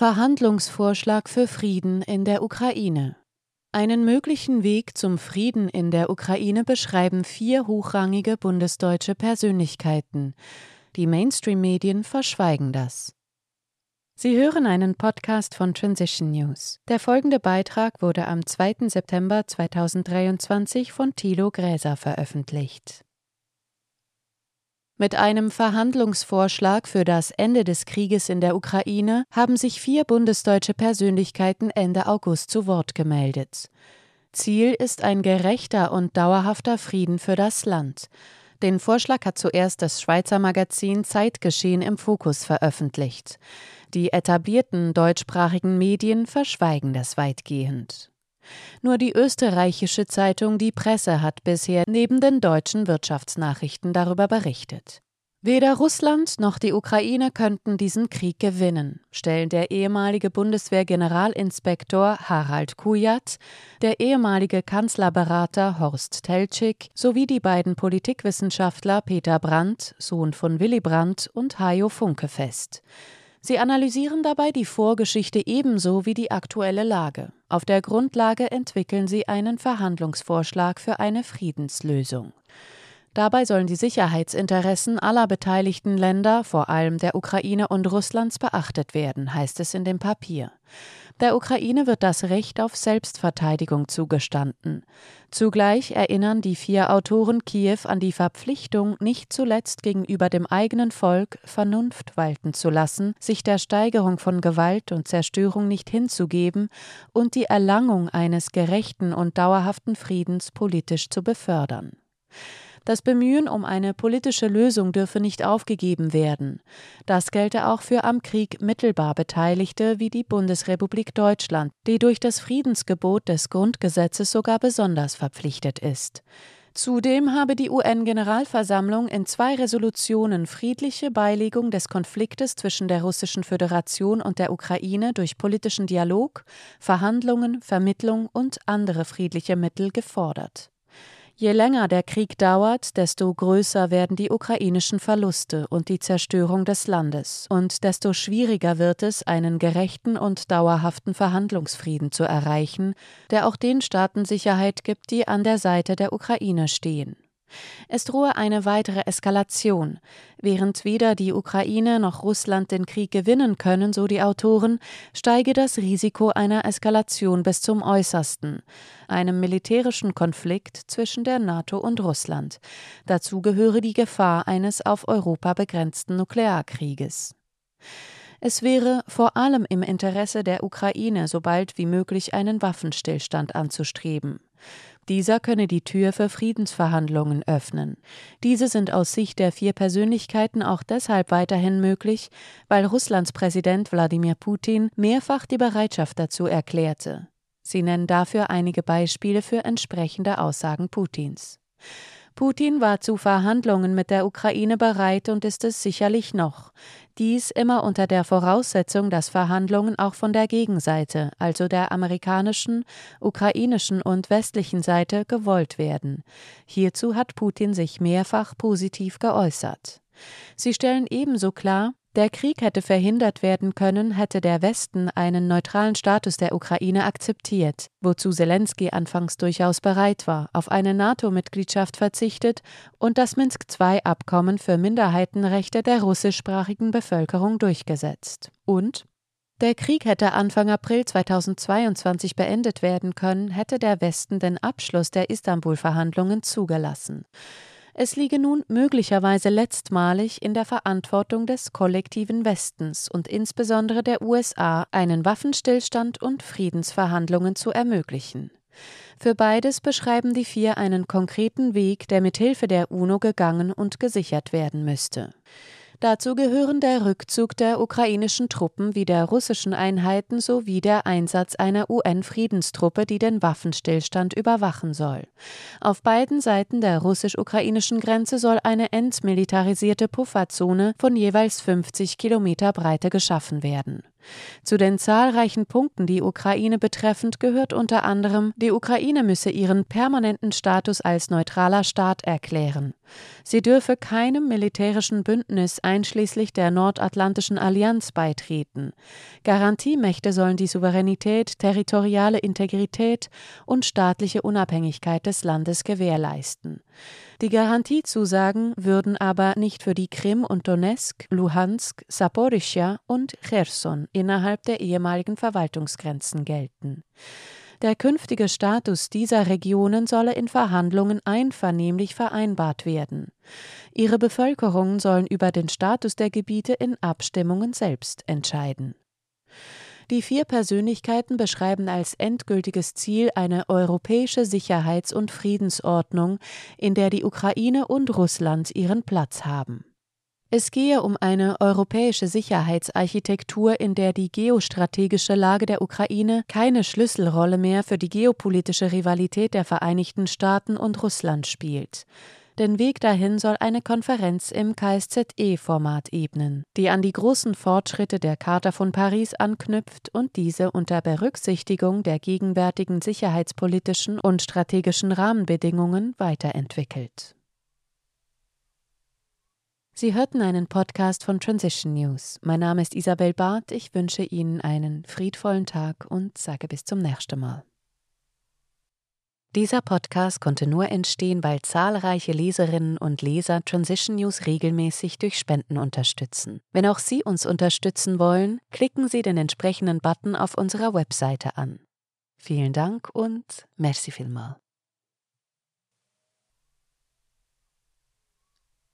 Verhandlungsvorschlag für Frieden in der Ukraine. Einen möglichen Weg zum Frieden in der Ukraine beschreiben vier hochrangige bundesdeutsche Persönlichkeiten. Die Mainstream-Medien verschweigen das. Sie hören einen Podcast von Transition News. Der folgende Beitrag wurde am 2. September 2023 von Thilo Gräser veröffentlicht. Mit einem Verhandlungsvorschlag für das Ende des Krieges in der Ukraine haben sich vier bundesdeutsche Persönlichkeiten Ende August zu Wort gemeldet. Ziel ist ein gerechter und dauerhafter Frieden für das Land. Den Vorschlag hat zuerst das Schweizer Magazin Zeitgeschehen im Fokus veröffentlicht. Die etablierten deutschsprachigen Medien verschweigen das weitgehend. Nur die österreichische Zeitung Die Presse hat bisher neben den deutschen Wirtschaftsnachrichten darüber berichtet. Weder Russland noch die Ukraine könnten diesen Krieg gewinnen, stellen der ehemalige Bundeswehr-Generalinspektor Harald Kujat, der ehemalige Kanzlerberater Horst Teltschik sowie die beiden Politikwissenschaftler Peter Brandt, Sohn von Willy Brandt, und Hajo Funke fest. Sie analysieren dabei die Vorgeschichte ebenso wie die aktuelle Lage. Auf der Grundlage entwickeln sie einen Verhandlungsvorschlag für eine Friedenslösung. Dabei sollen die Sicherheitsinteressen aller beteiligten Länder, vor allem der Ukraine und Russlands, beachtet werden, heißt es in dem Papier. Der Ukraine wird das Recht auf Selbstverteidigung zugestanden. Zugleich erinnern die vier Autoren Kiew an die Verpflichtung, nicht zuletzt gegenüber dem eigenen Volk Vernunft walten zu lassen, sich der Steigerung von Gewalt und Zerstörung nicht hinzugeben und die Erlangung eines gerechten und dauerhaften Friedens politisch zu befördern. Das Bemühen um eine politische Lösung dürfe nicht aufgegeben werden. Das gelte auch für am Krieg mittelbar Beteiligte wie die Bundesrepublik Deutschland, die durch das Friedensgebot des Grundgesetzes sogar besonders verpflichtet ist. Zudem habe die UN-Generalversammlung in zwei Resolutionen friedliche Beilegung des Konfliktes zwischen der Russischen Föderation und der Ukraine durch politischen Dialog, Verhandlungen, Vermittlung und andere friedliche Mittel gefordert. Je länger der Krieg dauert, desto größer werden die ukrainischen Verluste und die Zerstörung des Landes, und desto schwieriger wird es, einen gerechten und dauerhaften Verhandlungsfrieden zu erreichen, der auch den Staaten Sicherheit gibt, die an der Seite der Ukraine stehen. Es drohe eine weitere Eskalation. Während weder die Ukraine noch Russland den Krieg gewinnen können, so die Autoren, steige das Risiko einer Eskalation bis zum Äußersten, einem militärischen Konflikt zwischen der NATO und Russland. Dazu gehöre die Gefahr eines auf Europa begrenzten Nuklearkrieges. Es wäre vor allem im Interesse der Ukraine, so bald wie möglich einen Waffenstillstand anzustreben. Dieser könne die Tür für Friedensverhandlungen öffnen. Diese sind aus Sicht der vier Persönlichkeiten auch deshalb weiterhin möglich, weil Russlands Präsident Wladimir Putin mehrfach die Bereitschaft dazu erklärte. Sie nennen dafür einige Beispiele für entsprechende Aussagen Putins. Putin war zu Verhandlungen mit der Ukraine bereit und ist es sicherlich noch. Dies immer unter der Voraussetzung, dass Verhandlungen auch von der Gegenseite, also der amerikanischen, ukrainischen und westlichen Seite, gewollt werden. Hierzu hat Putin sich mehrfach positiv geäußert. Sie stellen ebenso klar, der Krieg hätte verhindert werden können, hätte der Westen einen neutralen Status der Ukraine akzeptiert, wozu Zelensky anfangs durchaus bereit war, auf eine NATO-Mitgliedschaft verzichtet und das Minsk-II-Abkommen für Minderheitenrechte der russischsprachigen Bevölkerung durchgesetzt. Und der Krieg hätte Anfang April 2022 beendet werden können, hätte der Westen den Abschluss der Istanbul-Verhandlungen zugelassen. Es liege nun möglicherweise letztmalig in der Verantwortung des kollektiven Westens und insbesondere der USA, einen Waffenstillstand und Friedensverhandlungen zu ermöglichen. Für beides beschreiben die vier einen konkreten Weg, der mit Hilfe der UNO gegangen und gesichert werden müsste. Dazu gehören der Rückzug der ukrainischen Truppen wie der russischen Einheiten sowie der Einsatz einer UN-Friedenstruppe, die den Waffenstillstand überwachen soll. Auf beiden Seiten der russisch-ukrainischen Grenze soll eine entmilitarisierte Pufferzone von jeweils 50 Kilometer Breite geschaffen werden. Zu den zahlreichen Punkten die Ukraine betreffend gehört unter anderem, die Ukraine müsse ihren permanenten Status als neutraler Staat erklären. Sie dürfe keinem militärischen Bündnis einschließlich der Nordatlantischen Allianz beitreten. Garantiemächte sollen die Souveränität, territoriale Integrität und staatliche Unabhängigkeit des Landes gewährleisten. Die Garantiezusagen würden aber nicht für die Krim und Donetsk, Luhansk, Saporischja und Cherson innerhalb der ehemaligen Verwaltungsgrenzen gelten. Der künftige Status dieser Regionen solle in Verhandlungen einvernehmlich vereinbart werden. Ihre Bevölkerungen sollen über den Status der Gebiete in Abstimmungen selbst entscheiden. Die vier Persönlichkeiten beschreiben als endgültiges Ziel eine europäische Sicherheits- und Friedensordnung, in der die Ukraine und Russland ihren Platz haben. Es gehe um eine europäische Sicherheitsarchitektur, in der die geostrategische Lage der Ukraine keine Schlüsselrolle mehr für die geopolitische Rivalität der Vereinigten Staaten und Russland spielt. Den Weg dahin soll eine Konferenz im KSZE-Format ebnen, die an die großen Fortschritte der Charta von Paris anknüpft und diese unter Berücksichtigung der gegenwärtigen sicherheitspolitischen und strategischen Rahmenbedingungen weiterentwickelt. Sie hörten einen Podcast von Transition News. Mein Name ist Isabel Barth. Ich wünsche Ihnen einen friedvollen Tag und sage bis zum nächsten Mal. Dieser Podcast konnte nur entstehen, weil zahlreiche Leserinnen und Leser Transition News regelmäßig durch Spenden unterstützen. Wenn auch Sie uns unterstützen wollen, klicken Sie den entsprechenden Button auf unserer Webseite an. Vielen Dank und merci vielmal.